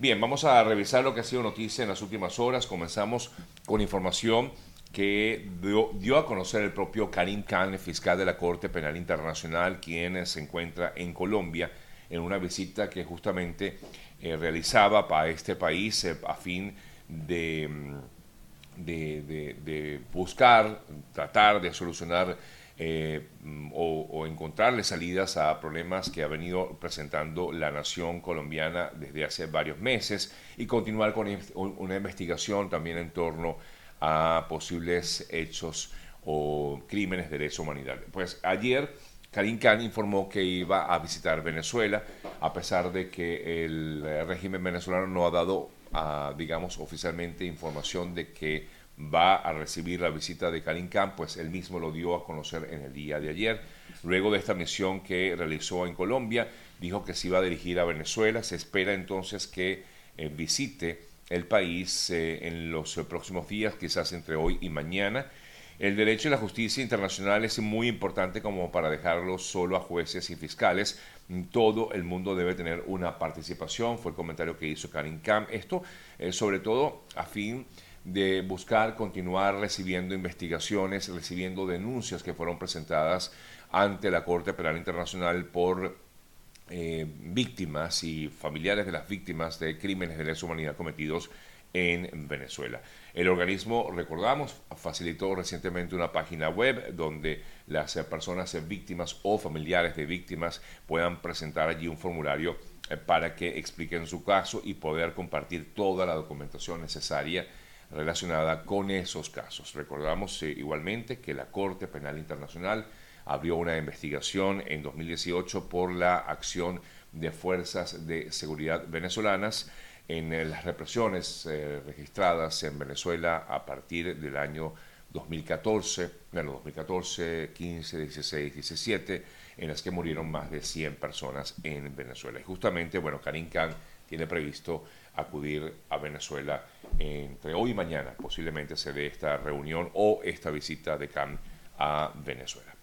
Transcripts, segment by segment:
Bien, vamos a revisar lo que ha sido noticia en las últimas horas. Comenzamos con información que dio, a conocer el propio Karim Khan, el fiscal de la Corte Penal Internacional, quien se encuentra en Colombia en una visita que justamente eh, realizaba para este país eh, a fin mm, de, buscar, tratar de solucionar eh, mm, o, encontrarle salidas a problemas que ha venido presentando la nación colombiana desde hace varios meses y continuar con una investigación también en torno a posibles hechos o crímenes de lesa humanidad. Pues ayer Karim Khan informó que iba a visitar Venezuela, a pesar de que el régimen venezolano no ha dado, ah, digamos, oficialmente información de que va a recibir la visita de Karim Khan, pues él mismo lo dio a conocer en el día de ayer. Luego de esta misión que realizó en Colombia, dijo que se iba a dirigir a Venezuela. Se espera entonces que eh, visite el país eh, en los próximos días, quizás entre hoy y mañana. El derecho y la justicia internacional es muy importante como para dejarlo solo a jueces y fiscales. Todo el mundo debe tener una participación, fue el comentario que hizo Karim Khan. Esto, eh, sobre todo, a fin buscar continuar recibiendo investigaciones, recibiendo denuncias que fueron presentadas ante la Corte Penal Internacional por eh, víctimas y familiares de las víctimas de crímenes de lesa humanidad cometidos en Venezuela. El organismo, recordamos, facilitó recientemente una página web donde las personas víctimas o familiares de víctimas puedan presentar allí un formulario eh, para que expliquen su caso y poder compartir toda la documentación necesaria relacionada con esos casos. Recordamos eh, igualmente que la Corte Penal Internacional abrió una investigación en 2018 por la acción de fuerzas de seguridad venezolanas en eh, las represiones eh, registradas en Venezuela a partir del año 2014, bueno, 2014, 15, 16, 17, en las que murieron más de 100 personas en Venezuela. Y justamente, bueno, Karim Khan tiene previsto acudir a Venezuela entre hoy y mañana. Posiblemente se dé esta reunión o esta visita de Khan a Venezuela.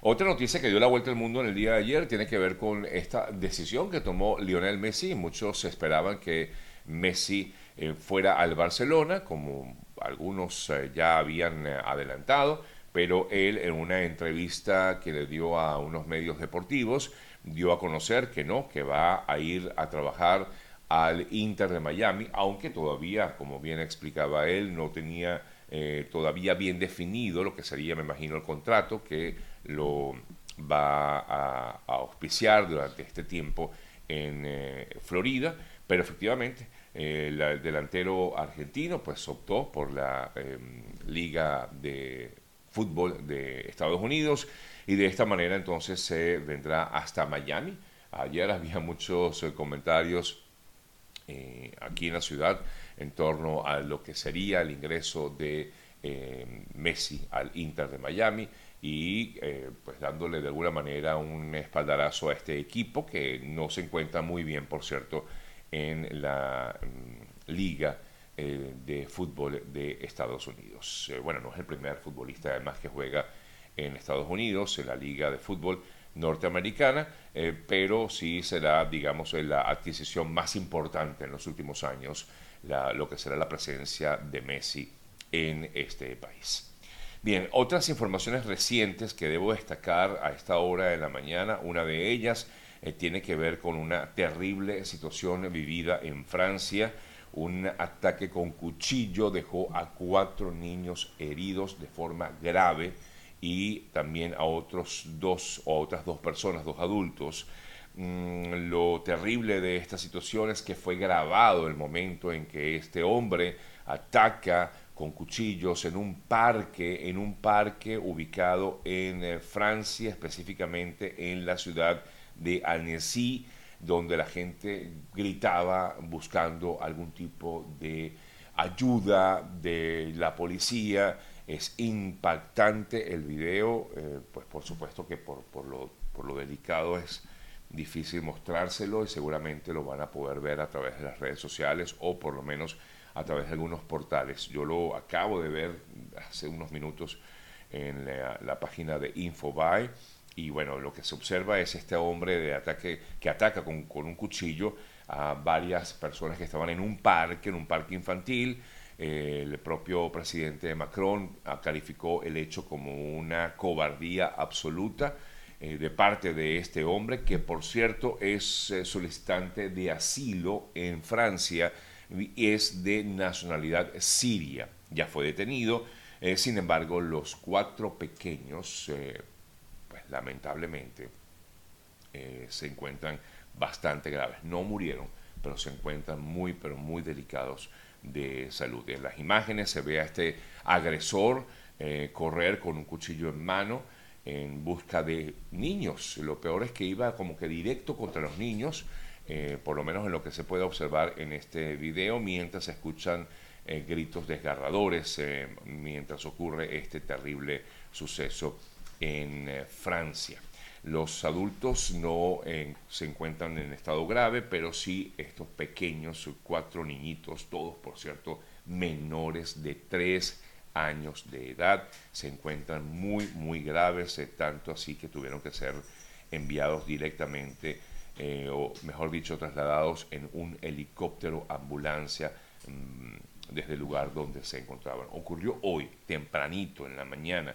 Otra noticia que dio la vuelta al mundo en el día de ayer tiene que ver con esta decisión que tomó Lionel Messi. Muchos esperaban que Messi eh, fuera al Barcelona, como algunos eh, ya habían eh, adelantado, pero él en una entrevista que le dio a unos medios deportivos dio a conocer que no, que va a ir a trabajar al Inter de Miami, aunque todavía, como bien explicaba él, no tenía eh, todavía bien definido lo que sería, me imagino, el contrato que lo va a, auspiciar durante este tiempo en eh, Florida, pero efectivamente eh, el delantero argentino pues optó por la em, Liga de Fútbol de Estados Unidos y de esta manera entonces se vendrá hasta Miami. Ayer había muchos comentarios eh, aquí en la ciudad en torno a lo que sería el ingreso de eh, Messi al Inter de Miami y eh, pues dándole de alguna manera un espaldarazo a este equipo que no se encuentra muy bien, por cierto, en la mm, liga de fútbol de Estados Unidos. bueno, no es el primer futbolista además que juega en Estados Unidos, en la liga de fútbol norteamericana, eh, pero sí será, digamos, la adquisición más importante en los últimos años, lo que será la presencia de Messi en este país. Bien, otras informaciones recientes que debo destacar a esta hora de la mañana, una de ellas eh, tiene que ver con una terrible situación vivida en Francia. Un ataque con cuchillo dejó a cuatro niños heridos de forma grave y también a otros dos o otras dos personas, dos adultos. Mm, lo terrible de esta situación es que fue grabado el momento en que este hombre ataca con cuchillos en un parque, en un parque ubicado en eh, Francia, específicamente en la ciudad de Annecy, donde la gente gritaba buscando algún tipo de ayuda de la policía es impactante el video, eh, pues por supuesto que por, lo delicado es difícil mostrárselo y seguramente lo van a poder ver a través de las redes sociales o por lo menos a través de algunos portales. Yo lo acabo de ver hace unos minutos en la, página de Infobae y bueno, lo que se observa es este hombre de ataque que ataca con, con un cuchillo a varias personas que estaban en un parque, en un parque infantil. El propio presidente Macron calificó el hecho como una cobardía absoluta eh, de parte de este hombre, que por cierto es eh, solicitante de asilo en Francia y es de nacionalidad siria. Ya fue detenido, eh, sin embargo los cuatro pequeños, pues lamentablemente, se encuentran bastante graves. No murieron, pero se encuentran muy, pero muy delicados de salud. En las imágenes se ve a este agresor eh, correr con un cuchillo en mano en busca de niños. Lo peor es que iba como que directo contra los niños, eh, por lo menos en lo que se puede observar en este video, mientras se escuchan eh, gritos desgarradores, mientras ocurre este terrible suceso en Francia. Los adultos no eh, se encuentran en estado grave, pero sí estos pequeños, cuatro niñitos, todos por cierto menores de tres años de edad, se encuentran muy, muy graves, eh, tanto así que tuvieron que ser enviados directamente, eh, o mejor dicho, trasladados en un helicóptero ambulancia mm, desde el lugar donde se encontraban. Ocurrió hoy, tempranito en la mañana,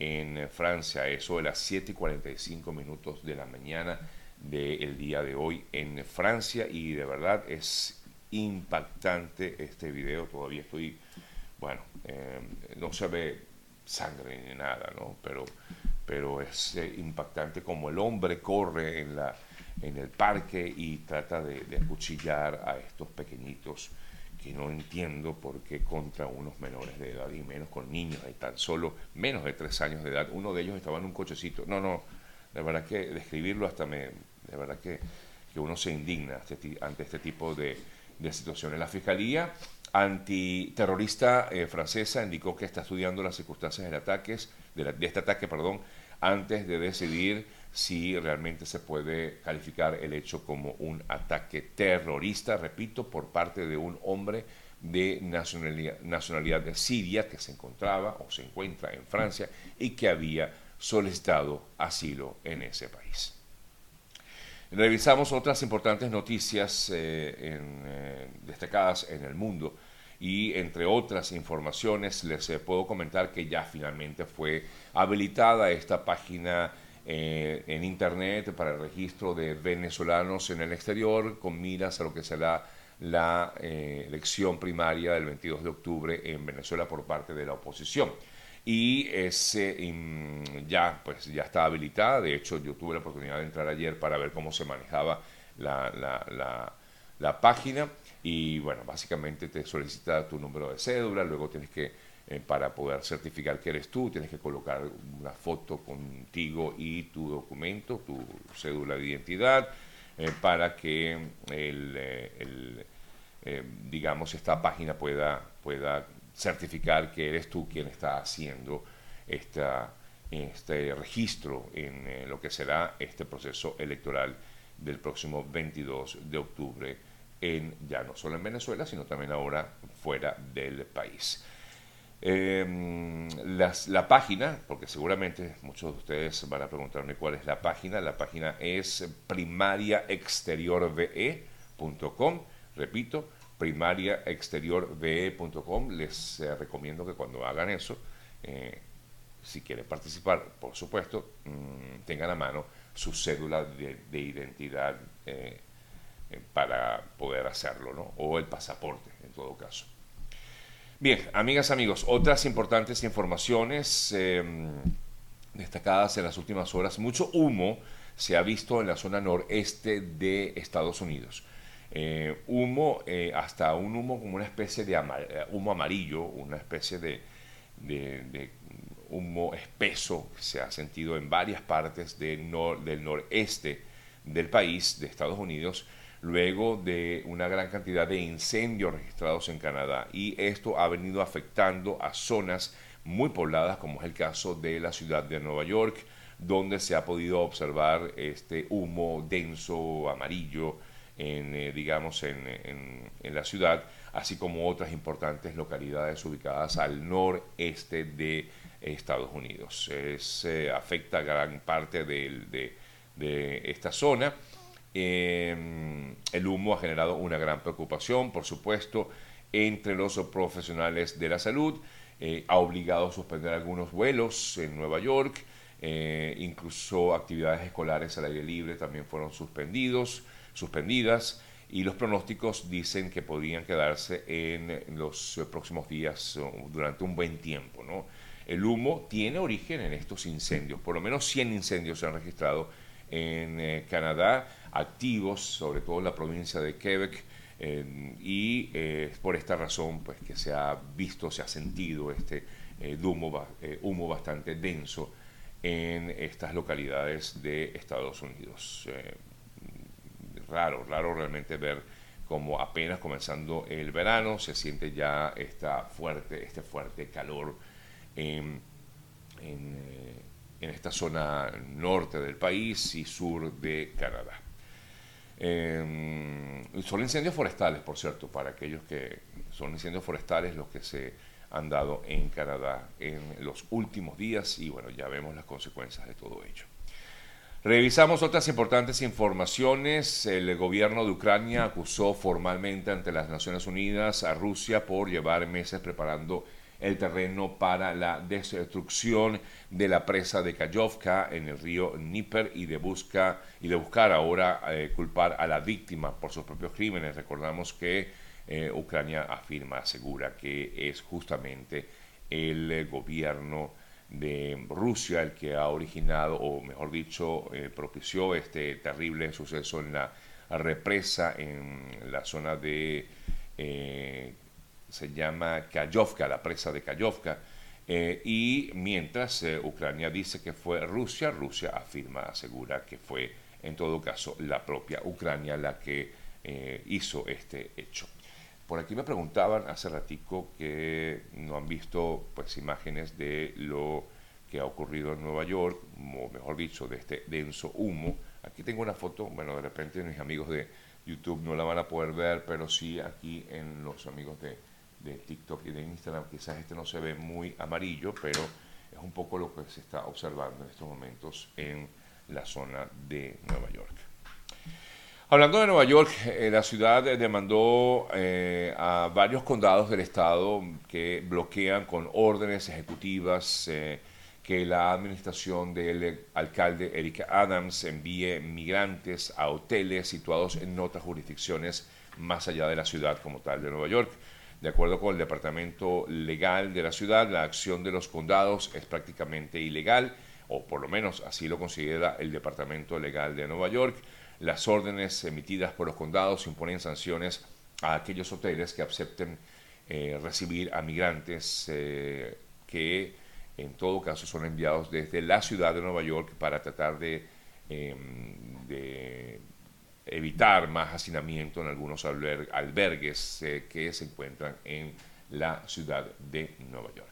en Francia, eso de las 7 y 45 minutos de la mañana del día de hoy en Francia. Y de verdad es impactante este video, todavía estoy, bueno, eh, no se ve sangre ni nada, ¿no? Pero, pero es eh, impactante como el hombre corre en, la, en el parque y trata de, de acuchillar a estos pequeñitos que no entiendo por qué contra unos menores de edad y menos con niños de tan solo menos de tres años de edad. Uno de ellos estaba en un cochecito. No, no, de verdad que describirlo hasta me, de verdad que, que uno se indigna ante este tipo de, de situaciones. La Fiscalía antiterrorista eh, francesa indicó que está estudiando las circunstancias del ataque, de, de este ataque, perdón, antes de decidir si realmente se puede calificar el hecho como un ataque terrorista, repito, por parte de un hombre de nacionalidad, nacionalidad de Siria que se encontraba o se encuentra en Francia y que había solicitado asilo en ese país. Revisamos otras importantes noticias eh, eh, destacadas en el mundo y entre otras informaciones les eh, puedo comentar que ya finalmente fue habilitada esta página eh, en Internet para el registro de venezolanos en el exterior con miras a lo que será la eh, elección primaria del 22 de octubre en Venezuela por parte de la oposición. Y ese ya, pues, ya está habilitada. De hecho, yo tuve la oportunidad de entrar ayer para ver cómo se manejaba la, la, la página. Y bueno, básicamente te solicita tu número de cédula, luego tienes que eh, para poder certificar que eres tú, tienes que colocar una foto contigo y tu documento, tu cédula de identidad, eh, para que eh, digamos, esta página pueda, pueda certificar que eres tú quien está haciendo esta, este registro en lo que será este proceso electoral del próximo 22 de octubre en ya no solo en Venezuela, sino también ahora fuera del país. Eh, la página, porque seguramente muchos de ustedes van a preguntarme cuál es la página, la página es primariaexteriorve.com, repito, primariaexteriorve.com, les eh, recomiendo que cuando hagan eso, eh, si quieren participar, por supuesto, mm, tengan a mano su cédula de, de identidad eh, para poder hacerlo, ¿no? o el pasaporte en todo caso. Bien, amigas, amigos, otras importantes informaciones em, destacadas en las últimas horas. Mucho humo se ha visto en la zona noreste de Estados Unidos. Eh, humo, eh, hasta un humo como una especie de eh, humo amarillo, una especie de, de, humo espeso que se ha sentido en varias partes del noreste del país, de Estados Unidos, luego de una gran cantidad de incendios registrados en Canadá y esto ha venido afectando a zonas muy pobladas como es el caso de la ciudad de Nueva York donde se ha podido observar este humo denso amarillo en, eh, digamos en, la ciudad así como otras importantes localidades ubicadas al noreste de Estados Unidos. Se afecta gran parte de, de esta zona Em, el humo ha generado una gran preocupación, por supuesto, entre los profesionales de la salud. Eh, ha obligado a suspender algunos vuelos en Nueva York. Eh, incluso actividades escolares al aire libre también fueron suspendidos, suspendidas y los pronósticos dicen que podrían quedarse en los próximos días durante un buen tiempo. El humo tiene origen en estos incendios, por lo menos 100 incendios se han registrado en eh, Canadá, activos, sobre todo en la provincia de Quebec, y eh, por esta razón pues, que se ha visto, se ha sentido este eh, humo, humo bastante denso en estas localidades de Estados Unidos raro, raro realmente ver como apenas comenzando el verano se siente ya esta fuerte, este fuerte calor en, eh, esta zona norte del país y sur de Canadá. Em, son incendios forestales, por cierto, para aquellos que son incendios forestales los que se han dado en Canadá en los últimos días y bueno, ya vemos las consecuencias de todo ello. Revisamos otras importantes informaciones. El gobierno de Ucrania acusó formalmente ante las Naciones Unidas a Rusia por llevar meses preparando el terreno para la destrucción de la presa de Kayovka en el río Dnieper y de, busca, y de buscar ahora eh, culpar a la víctima por sus propios crímenes. Recordamos que eh, Ucrania afirma, asegura que es justamente el gobierno de Rusia el que ha originado, o mejor dicho, eh, propició este terrible suceso en la represa en la zona de, eh, se llama Kayovka, la presa de Kayovka, eh, y mientras Ucrania dice que fue Rusia, Rusia afirma, asegura que fue en todo caso la propia Ucrania la que hizo este hecho. Por aquí me preguntaban hace ratico que no han visto pues imágenes de lo que ha ocurrido en Nueva York, o mejor dicho, de este denso humo. Aquí tengo una foto, bueno, de repente mis amigos de YouTube no la van a poder ver, pero sí aquí en los amigos de, de TikTok y de Instagram, quizás este no se ve muy amarillo, pero es un poco lo que se está observando en estos momentos en la zona de Nueva York. Hablando de Nueva York, eh, la ciudad demandó eh, a varios condados del estado que bloquean con órdenes ejecutivas eh, que la administración del alcalde Eric Adams envíe migrantes a hoteles situados en otras jurisdicciones más allá de la ciudad como tal de Nueva York. De acuerdo con el departamento legal de la ciudad, la acción de los condados es prácticamente ilegal, o por lo menos así lo considera el departamento legal de Nueva York. Las órdenes emitidas por los condados imponen sanciones a aquellos hoteles que acepten eh, recibir a migrantes eh, que en todo caso son enviados desde la ciudad de Nueva York para tratar de, em, evitar más hacinamiento en algunos albergues eh, que se encuentran en la ciudad de Nueva York.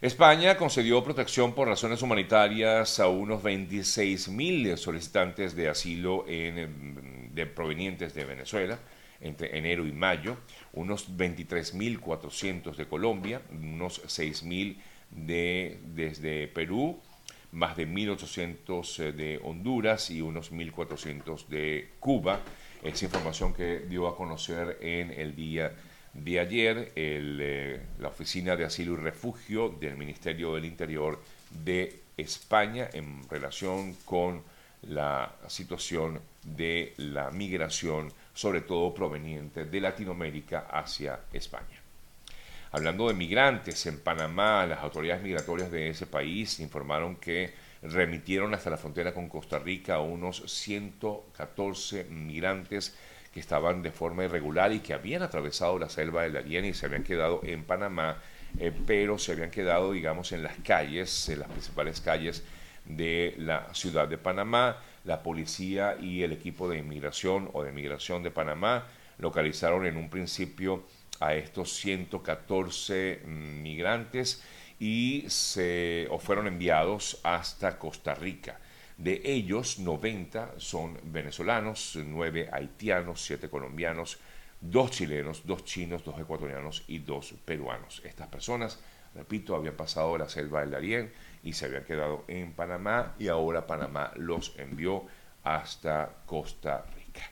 España concedió protección por razones humanitarias a unos 26.000 solicitantes de asilo en, de provenientes de Venezuela entre enero y mayo, unos 23.400 de Colombia, unos 6.000 de, desde Perú, más de 1.800 eh, de Honduras y unos 1.400 de Cuba. Es información que dio a conocer en el día de ayer eh, la Oficina de Asilo y Refugio del Ministerio del Interior de España en relación con la situación de la migración, sobre todo proveniente de Latinoamérica hacia España. Hablando de migrantes, en Panamá las autoridades migratorias de ese país informaron que remitieron hasta la frontera con Costa Rica a unos 114 migrantes que estaban de forma irregular y que habían atravesado la selva del Darién y se habían quedado en Panamá, eh, pero se habían quedado, digamos, en las calles, en las principales calles de la ciudad de Panamá. La policía y el equipo de inmigración o de migración de Panamá localizaron en un principio a estos 114 migrantes y se o fueron enviados hasta Costa Rica. De ellos, 90 son venezolanos, 9 haitianos, 7 colombianos, 2 chilenos, 2 chinos, 2 ecuatorianos y 2 peruanos. Estas personas, repito, habían pasado la selva del Darién y se habían quedado en Panamá y ahora Panamá los envió hasta Costa Rica.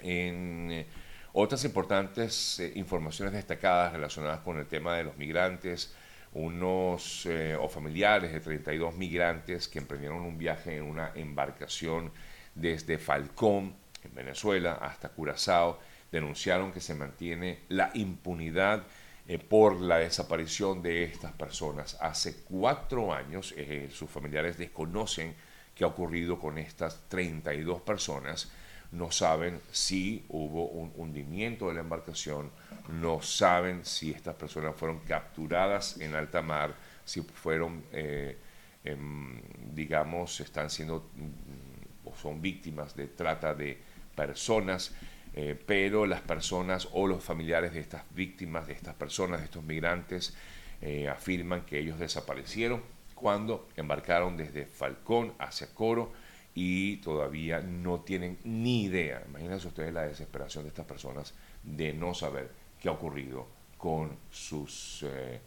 En eh, otras importantes eh, informaciones destacadas relacionadas con el tema de los migrantes, unos eh, o familiares de 32 migrantes que emprendieron un viaje en una embarcación desde Falcón, en Venezuela, hasta Curazao, denunciaron que se mantiene la impunidad eh, por la desaparición de estas personas. Hace cuatro años sus familiares desconocen qué ha ocurrido con estas 32 personas no saben si hubo un hundimiento de la embarcación, no saben si estas personas fueron capturadas en alta mar, si fueron, eh, em, digamos, están siendo mm, o son víctimas de trata de personas, eh, pero las personas o los familiares de estas víctimas, de estas personas, de estos migrantes, eh, afirman que ellos desaparecieron cuando embarcaron desde Falcón hacia Coro y todavía no tienen ni idea. Imagínense ustedes la desesperación de estas personas de no saber qué ha ocurrido con sus, eh,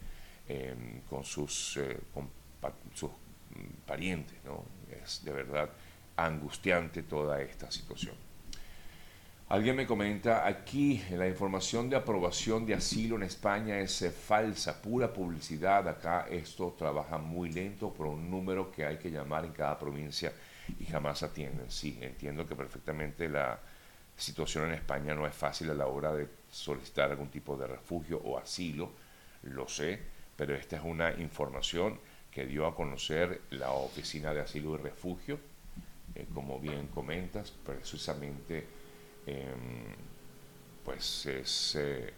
em, con sus, eh, sus parientes. ¿no? Es de verdad angustiante toda esta situación. Alguien me comenta aquí, la información de aprobación de asilo en España es eh, falsa, pura publicidad. Acá esto trabaja muy lento por un número que hay que llamar en cada provincia y jamás atienden. Sí, entiendo que perfectamente la situación en España no es fácil a la hora de solicitar algún tipo de refugio o asilo, lo sé, pero esta es una información que dio a conocer la Oficina de Asilo y Refugio, eh, como bien comentas, precisamente em, pues es eh,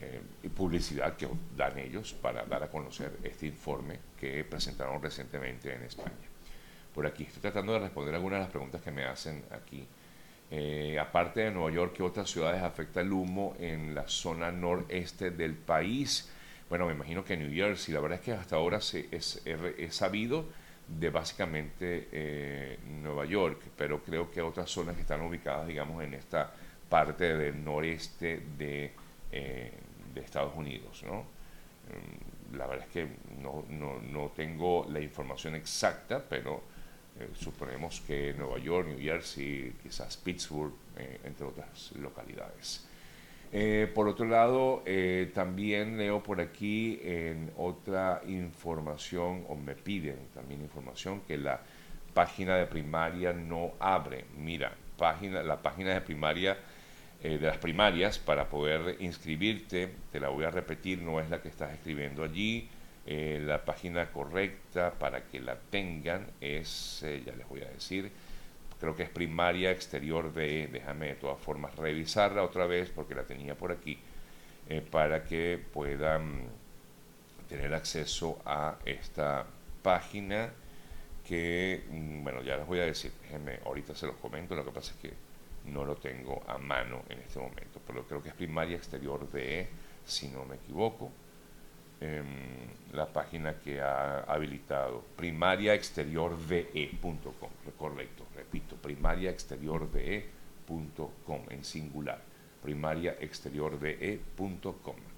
eh, publicidad que dan ellos para dar a conocer este informe que presentaron recientemente en España por aquí. Estoy tratando de responder algunas de las preguntas que me hacen aquí. Eh, aparte de Nueva York, ¿qué otras ciudades afecta el humo en la zona noreste del país? Bueno, me imagino que New Jersey. La verdad es que hasta ahora se, es, sabido de básicamente eh, Nueva York, pero creo que otras zonas que están ubicadas, digamos, en esta parte del noreste de, eh, de Estados Unidos, ¿no? Mm, la verdad es que no, no, no tengo la información exacta, pero eh, suponemos que Nueva York, New Jersey, quizás Pittsburgh, eh, entre otras localidades. Eh, por otro lado, también leo por aquí en otra información, o me piden también información, que la página de primaria no abre. Mira, página, la página de primaria, de las primarias, para poder inscribirte, te la voy a repetir, no es la que estás escribiendo allí, eh, la página correcta para que la tengan es, eh, ya les voy a decir, creo que es primaria exterior de, déjame de todas formas revisarla otra vez porque la tenía por aquí, eh, para que puedan tener acceso a esta página que, mm, bueno, ya les voy a decir, déjenme, ahorita se los comento, lo que pasa es que no lo tengo a mano en este momento, pero creo que es primaria exterior de, si no me equivoco la página que ha habilitado primariaexteriorve.com, correcto, repito, primariaexteriorve.com en singular, primariaexteriorve.com.